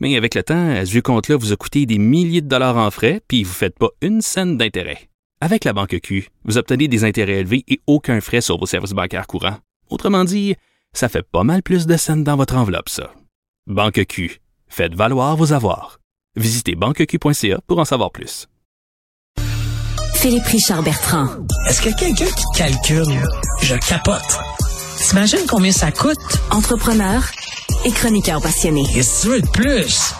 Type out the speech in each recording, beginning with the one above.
Mais avec le temps, ce vieux compte-là vous a coûté des milliers de dollars en frais, puis vous ne faites pas une scène d'intérêt. Avec la banque Q, vous obtenez des intérêts élevés et aucun frais sur vos services bancaires courants. Autrement dit, ça fait pas mal plus de scènes dans votre enveloppe, ça. Banque Q, faites valoir vos avoirs. Visitez banqueq.ca pour en savoir plus. Philippe Richard Bertrand. Est-ce qu'il y a quelqu'un qui calcule? Je capote. T'imagines combien ça coûte? Entrepreneur et chroniqueur passionné. Qu'est-ce que tu veux de plus?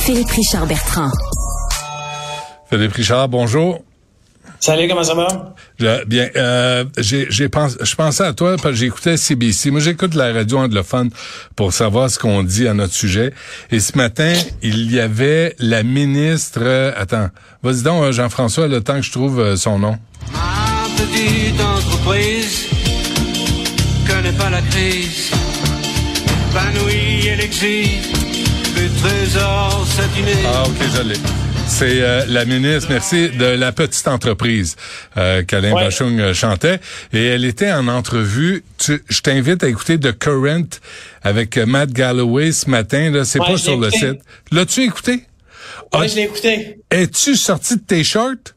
Philippe Richard Bertrand. Philippe Richard, bonjour. Salut, comment ça va? Je- bien, euh, j'ai, j'ai pensé, je pensais à toi parce que j'écoutais CBC. Moi, j'écoute la radio anglophone pour savoir ce qu'on dit à notre sujet. Et ce matin, il y avait la ministre. euh, attends, vas-y donc, euh, Jean-François, le temps que je trouve euh, son nom. Ma petite entreprise connaît pas la crise. Épanouie, elle exige le trésor satiné. Ah, ok, je. C'est euh, la ministre, merci, de la petite entreprise euh, qu'Alain Ouais. Bachung euh, chantait. Et elle était en entrevue. Tu- je t'invite à écouter The Current avec euh, Matt Galloway ce matin. Là, c'est Ouais, pas sur le site. L'as-tu écouté? Oui, Ah, je l'ai écouté. Es-tu sorti de tes shorts?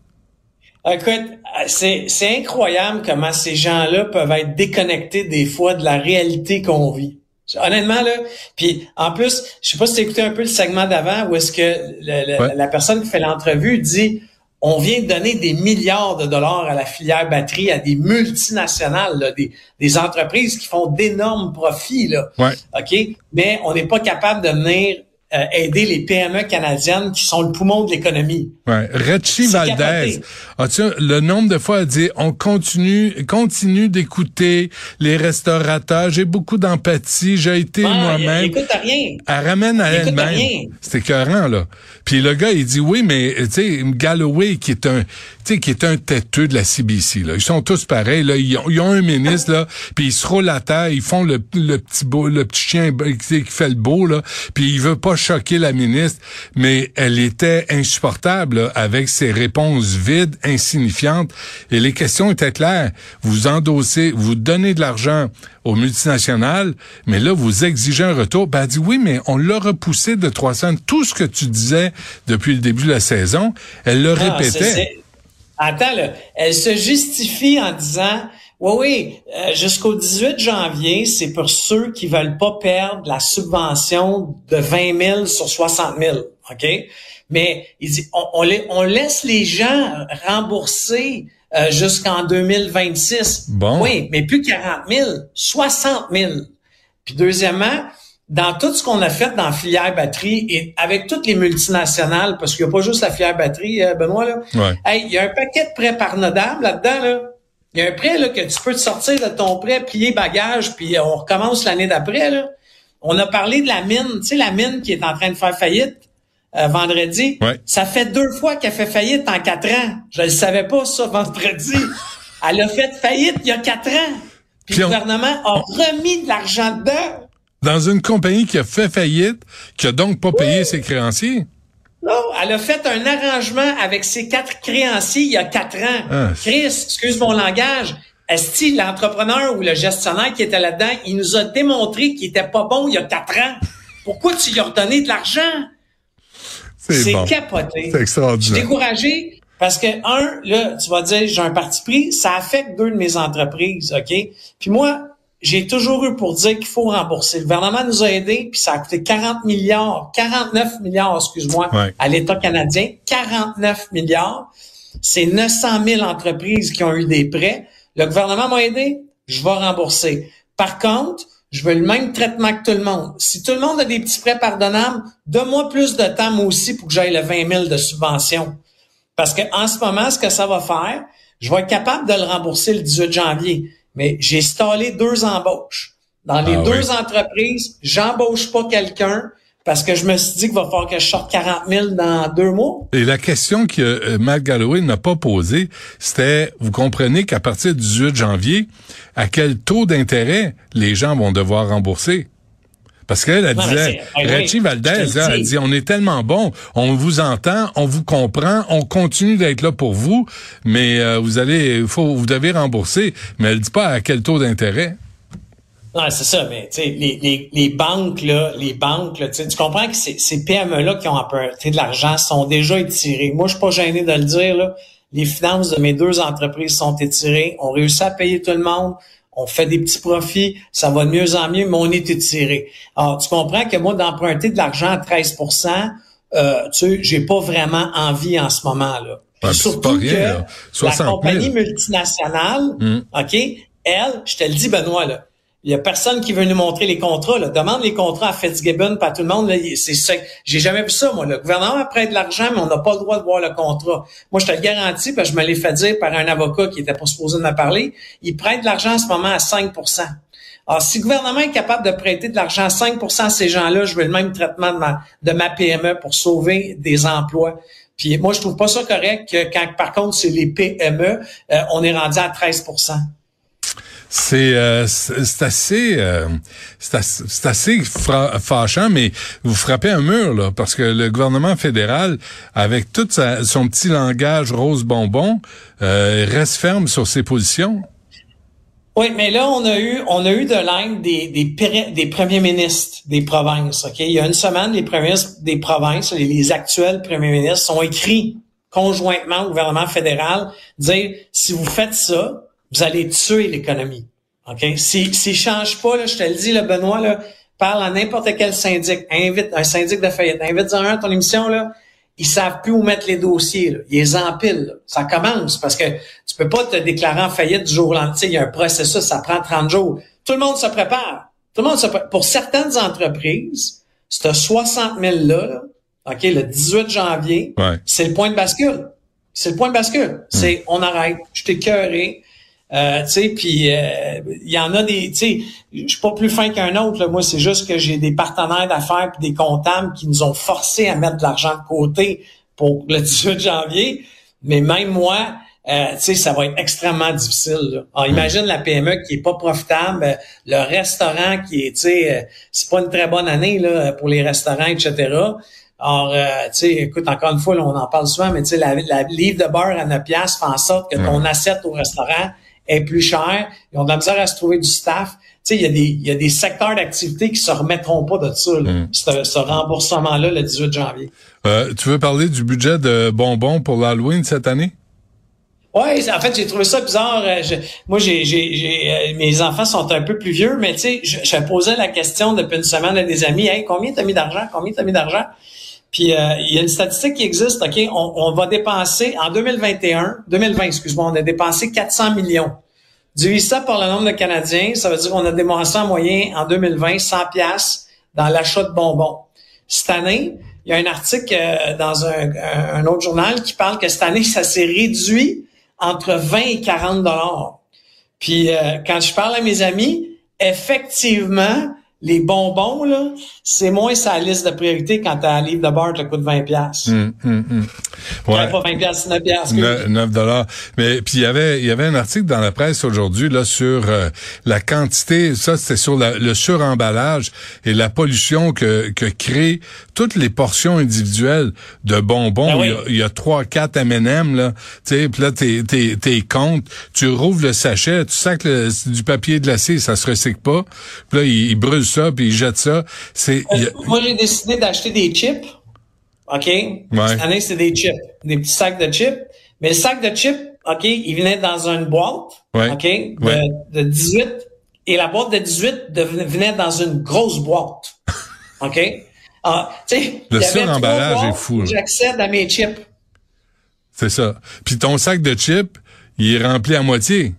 Écoute, c'est, c'est incroyable comment ces gens-là peuvent être déconnectés des fois de la réalité qu'on vit. Honnêtement, là, puis en plus, je sais pas si tu as écouté un peu le segment d'avant où est-ce que le- le- Ouais. la personne qui fait l'entrevue dit on vient de donner des milliards de dollars à la filière batterie, à des multinationales, là, des, des entreprises qui font d'énormes profits. Là. Ouais. OK? Mais on n'est pas capable de venir euh, aider les PME canadiennes qui sont le poumon de l'économie. Ouais. C'est Valdez. capoté. As-tu le nombre de fois elle dit on continue continue d'écouter les restaurateurs, j'ai beaucoup d'empathie, j'ai été Ah, moi-même. écoute à rien. Elle ramène à elle-même. rien. C'est écœurant, là. Puis le gars, il dit oui, mais tu sais, Galloway, qui est un tu sais, qui est un têteux de la CBC, là. Ils sont tous pareils, là. Ils ont, ils ont un ministre, là, puis ils se roulent à terre, ils font le, le petit beau, le petit chien tu qui fait le beau, là. Puis il veut pas choquer la ministre, mais elle était insupportable, là, avec ses réponses vides, insignifiantes. Et les questions étaient claires. Vous endossez, vous donnez de l'argent aux multinationales, mais là, vous exigez un retour. Ben, elle dit oui, mais on l'a repoussé de 300. Tout ce que tu disais depuis le début de la saison, elle le Ah, répétait. Attends, là. Elle se justifie en disant, oui, oui, euh, jusqu'au 18 janvier, c'est pour ceux qui veulent pas perdre la subvention de 20 000 sur 60 000. OK? Mais il dit, on, on, la- on laisse les gens rembourser euh, jusqu'en 2026. Bon. Oui, mais plus 40 000, 60 000. Puis deuxièmement, dans tout ce qu'on a fait dans la filière batterie et avec toutes les multinationales, parce qu'il n'y a pas juste la filière batterie, euh, Benoît, là. Ouais. Hey, il y a un paquet de prêts pardonnables là-dedans, là. Il y a un prêt là, que tu peux te sortir de ton prêt, plier bagage, puis on recommence l'année d'après. Là. On a parlé de la mine, tu sais, la mine qui est en train de faire faillite euh, vendredi. Ouais. Ça fait deux fois qu'elle fait faillite en quatre ans. Je ne savais pas ça vendredi. Elle a fait faillite il y a quatre ans. Puis, Puis le on- gouvernement a remis de l'argent dedans. Dans une compagnie qui a fait faillite, qui a donc pas payé ses créanciers. Non, elle a fait un arrangement avec ses quatre créanciers il y a quatre ans. Ah. Chris, excuse mon langage. Est-ce l'entrepreneur ou le gestionnaire qui était là-dedans, il nous a démontré qu'il était pas bon il y a quatre ans. Pourquoi tu lui as redonné de l'argent? C'est bon. capoté. C'est Je suis extraordinaire. découragé parce que, un, là, tu vas dire, j'ai un parti pris, ça affecte deux de mes entreprises, OK? Puis moi, j'ai toujours eu pour dire qu'il faut rembourser. Le gouvernement nous a aidés, puis ça a coûté 40 milliards, 49 milliards, excuse-moi, Ouais. à l'État canadien. 49 milliards. C'est 900 000 entreprises qui ont eu des prêts. Le gouvernement m'a aidé, je vais rembourser. Par contre, je veux le même traitement que tout le monde. Si tout le monde a des petits prêts pardonnables, donne-moi plus de temps, moi aussi, pour que j'aille le 20 000 de subvention. Parce que en ce moment, ce que ça va faire, je vais être capable de le rembourser le 18 janvier. Mais j'ai stallé deux embauches. Dans les Ah deux oui. entreprises, j'embauche pas quelqu'un parce que je me suis dit qu'il va falloir que je sorte 40 000 dans deux mois. Et la question que euh, Matt Galloway n'a pas posée, c'était, vous comprenez qu'à partir du 18 janvier, à quel taux d'intérêt les gens vont devoir rembourser? Parce qu'elle, elle Non, disait, Rachel oui, Valdez, elle dit, on est tellement bon, on vous entend, on vous comprend, on continue d'être là pour vous, mais euh, vous allez, faut, vous devez rembourser. Mais elle dit pas à quel taux d'intérêt. Non, c'est ça, mais tu sais, les, les, les banques, là, les banques, là, tu comprends que ces, ces PME-là qui ont emprunté de l'argent sont déjà étirées. Moi, je suis pas gêné de le dire, là. Les finances de mes deux entreprises sont étirées. On réussit à payer tout le monde. On fait des petits profits. Ça va de mieux en mieux, mais on est étiré. Alors, tu comprends que moi, d'emprunter de l'argent à 13% euh, tu sais, j'ai pas vraiment envie en ce Ouais, puis c'est pas rien, là. la 60 000. compagnie multinationale, Mm. OK, elle, je te le dis, Benoît, là, il y a personne qui veut nous montrer les contrats. Là. Demande les contrats à Fitzgibbon, pas tout le monde. C'est. J'ai jamais vu ça, moi. Le gouvernement prête de l'argent, mais on n'a pas le droit de voir le contrat. Moi, je te le garantis, parce que je me l'ai fait dire par un avocat qui était pas supposé de me parler. Il prête de l'argent en ce moment à 5 alors, si le gouvernement est capable de prêter de l'argent à 5% à ces gens-là, je veux le même traitement de ma, de ma PME pour sauver des emplois. Puis moi, je trouve pas ça correct que quand, par contre, c'est les PME, euh, on est rendu à 13 C'est euh, c'est assez euh, c'est assez, fâchant, mais vous frappez un mur là, parce que le gouvernement fédéral, avec tout son petit langage rose bonbon, euh, reste ferme sur ses positions. Oui, mais là, on a eu, on a eu de l'aide des, des, premiers ministres des provinces. Ok, Il y a une semaine, les premiers ministres des provinces, les, les actuels premiers ministres, sont écrits conjointement au gouvernement fédéral, dire si vous faites ça, vous allez tuer l'économie. Ok, Si s'ils changent pas, là, je te le dis, là, Benoît, là, parle à n'importe quel syndic, invite un syndic de faillite, invite-en un à ton émission là. Ils savent plus où mettre les dossiers. Là. Ils les empilent. là. Ça commence parce que tu peux pas te déclarer en faillite du jour au lendemain. Il y a un processus, ça prend 30 jours. Tout le monde se prépare. Tout le monde se prépare. Pour certaines entreprises, ce 60 000 là, là, OK, le 18 janvier, Ouais. c'est le point de bascule. C'est le point de bascule. C'est on arrête. Je t'ai cœuré. Euh, tu sais, puis euh, il y en a des, tu sais, je suis pas plus fin qu'un autre. Là. Moi, c'est juste que j'ai des partenaires d'affaires puis des comptables qui nous ont forcé à mettre de l'argent de côté pour le 18 janvier. Mais même moi, euh, tu sais, ça va être extrêmement difficile. Là. Alors, imagine la PME qui est pas profitable, le restaurant qui est, tu sais, euh, c'est pas une très bonne année là pour les restaurants, etc. Alors, euh, tu sais, écoute, encore une fois, là, on en parle souvent, mais tu sais, la, la livre de beurre à 9 piastres fait en sorte que ton assiette au restaurant est plus cher. Ils ont de la misère à se trouver du staff. Tu sais, il y a des, il y a des secteurs d'activité qui se remettront pas de ça, là, ce, ce remboursement-là, le 18 janvier. Euh, tu veux parler du budget de bonbons pour l'Halloween cette année? Ouais, en fait, j'ai trouvé ça bizarre. Euh, je- moi, j'ai, j'ai, j'ai, euh, mes enfants sont un peu plus vieux, mais tu sais, je, je posais la question depuis une semaine à des amis, hey, combien t'as mis d'argent, combien t'as mis d'argent? Puis euh, il y a une statistique qui existe, ok, on, on va dépenser en 2021, 2020, excuse-moi, on a dépensé 400 millions. Divise ça par le nombre de Canadiens, ça veut dire qu'on a dépensé en moyenne en 2020 100 pièces dans l'achat de bonbons. Cette année, il y a un article euh, dans un, un- un autre journal qui parle que cette année, ça s'est réduit entre 20 et 40 dollars. Puis euh, quand je parle à mes amis, effectivement, les bonbons, là, c'est moins sa liste de priorité quand t'as un livre de beurre qui te coûte 20 pièces. Hum, hum. Ouais. Pas 20 pièces, 9 pièces. Ne- 9 dollars. Mais puis il y avait il y avait un article dans la presse aujourd'hui là sur euh, la quantité, ça c'était sur la- le suremballage et la pollution que que créent toutes les portions individuelles de bonbons. Ben oui. il, y a, il y a trois quatre M&M là, tu sais, puis là t'es t'es t'es compte, tu rouvres le sachet, tu que le- c'est du papier glacé, ça se recycle pas. Puis là il, il brûle ça puis il jette ça. C'est a- Moi, j'ai décidé d'acheter des chips. OK? Cette année, c'est des chips. Des petits sacs de chips. Mais le sac de chips, OK, il venait dans une boîte. Ouais. OK? De, Ouais. de 18. Et la boîte de 18 devenait- venait dans une grosse boîte. OK? Ah, Le suremballage trois est fou. J'accède à mes chips. c'est ça. Puis ton sac de chips, il est rempli à moitié.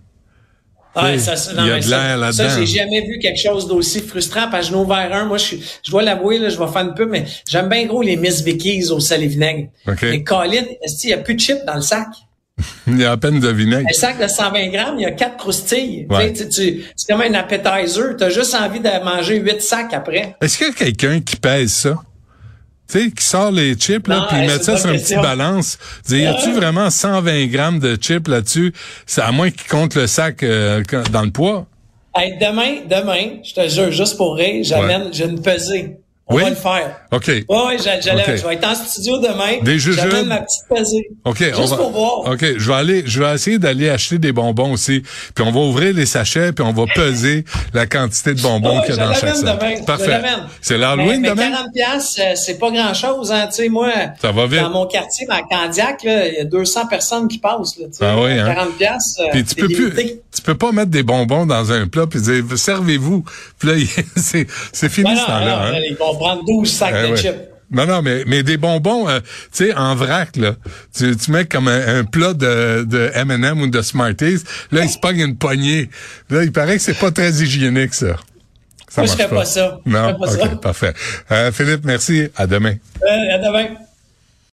Oui, ça, il y a mais de l'air là-dedans. Ça, j'ai jamais vu quelque chose d'aussi frustrant parce que j'en ai ouvert un. Moi, je, je dois l'avouer, là, je vais faire une pub, mais j'aime bien gros les Miss Vickies au sel et vinaigre. OK. Mais Colin, est-ce qu'il y a plus de chips dans le sac? Il y a à peine de vinaigre. Un sac de 120 grammes, il y a quatre croustilles. Ouais. Tu tu- tu- c'est comme un appetizer. T'as juste envie de manger huit sacs après. Est-ce qu'il y a quelqu'un qui pèse ça? Tu sais, qui sort les chips, là, puis ils mettent ça sur une petite balance. Dire, y a-tu vraiment 120 grammes de chips là-dessus? C'est à moins qu'ils comptent le sac euh, dans le poids. Hey, demain, demain, je te jure, juste pour rire, j'amène, j'ai une pesée. On Oui? va le faire. OK. Ouais, ouais, j'a- j'allais- Ok. je vais être en studio demain. Des? J'amène ma petite pesée. OK, Juste on va. pour voir. OK, je vais aller, je vais essayer d'aller acheter des bonbons aussi. Puis on va ouvrir les sachets, puis on va peser la quantité de bonbons Ouais, qu'il y a dans chaque sac. demain, Parfait. C'est l'Halloween mais, mais demain? 40 pièces, c'est pas grand-chose, hein. Tu sais, moi, Ça va vite. dans mon quartier, ma Candiac, là, il y a 200 personnes qui passent, là, tu sais. Ah oui, hein? 40 pièces. Puis tu peux plus, tu peux pas mettre des bonbons dans un plat puis dire servez-vous. Puis là, c'est c'est fini Non, ce temps-là. Ils vont prendre 12 sacs Ah de ouais. chips. Non, non, mais, mais des bonbons, euh, tu sais, en vrac, là. Tu, tu mets comme un, un plat de, de M&M ou de Smarties. Là, il se pogne une poignée. Là, il paraît que c'est pas très hygiénique, ça. Ça Moi, je ferais pas ça. Je Non? ferais pas ça. parfait. Euh, Philippe, merci. À demain. Euh, à demain.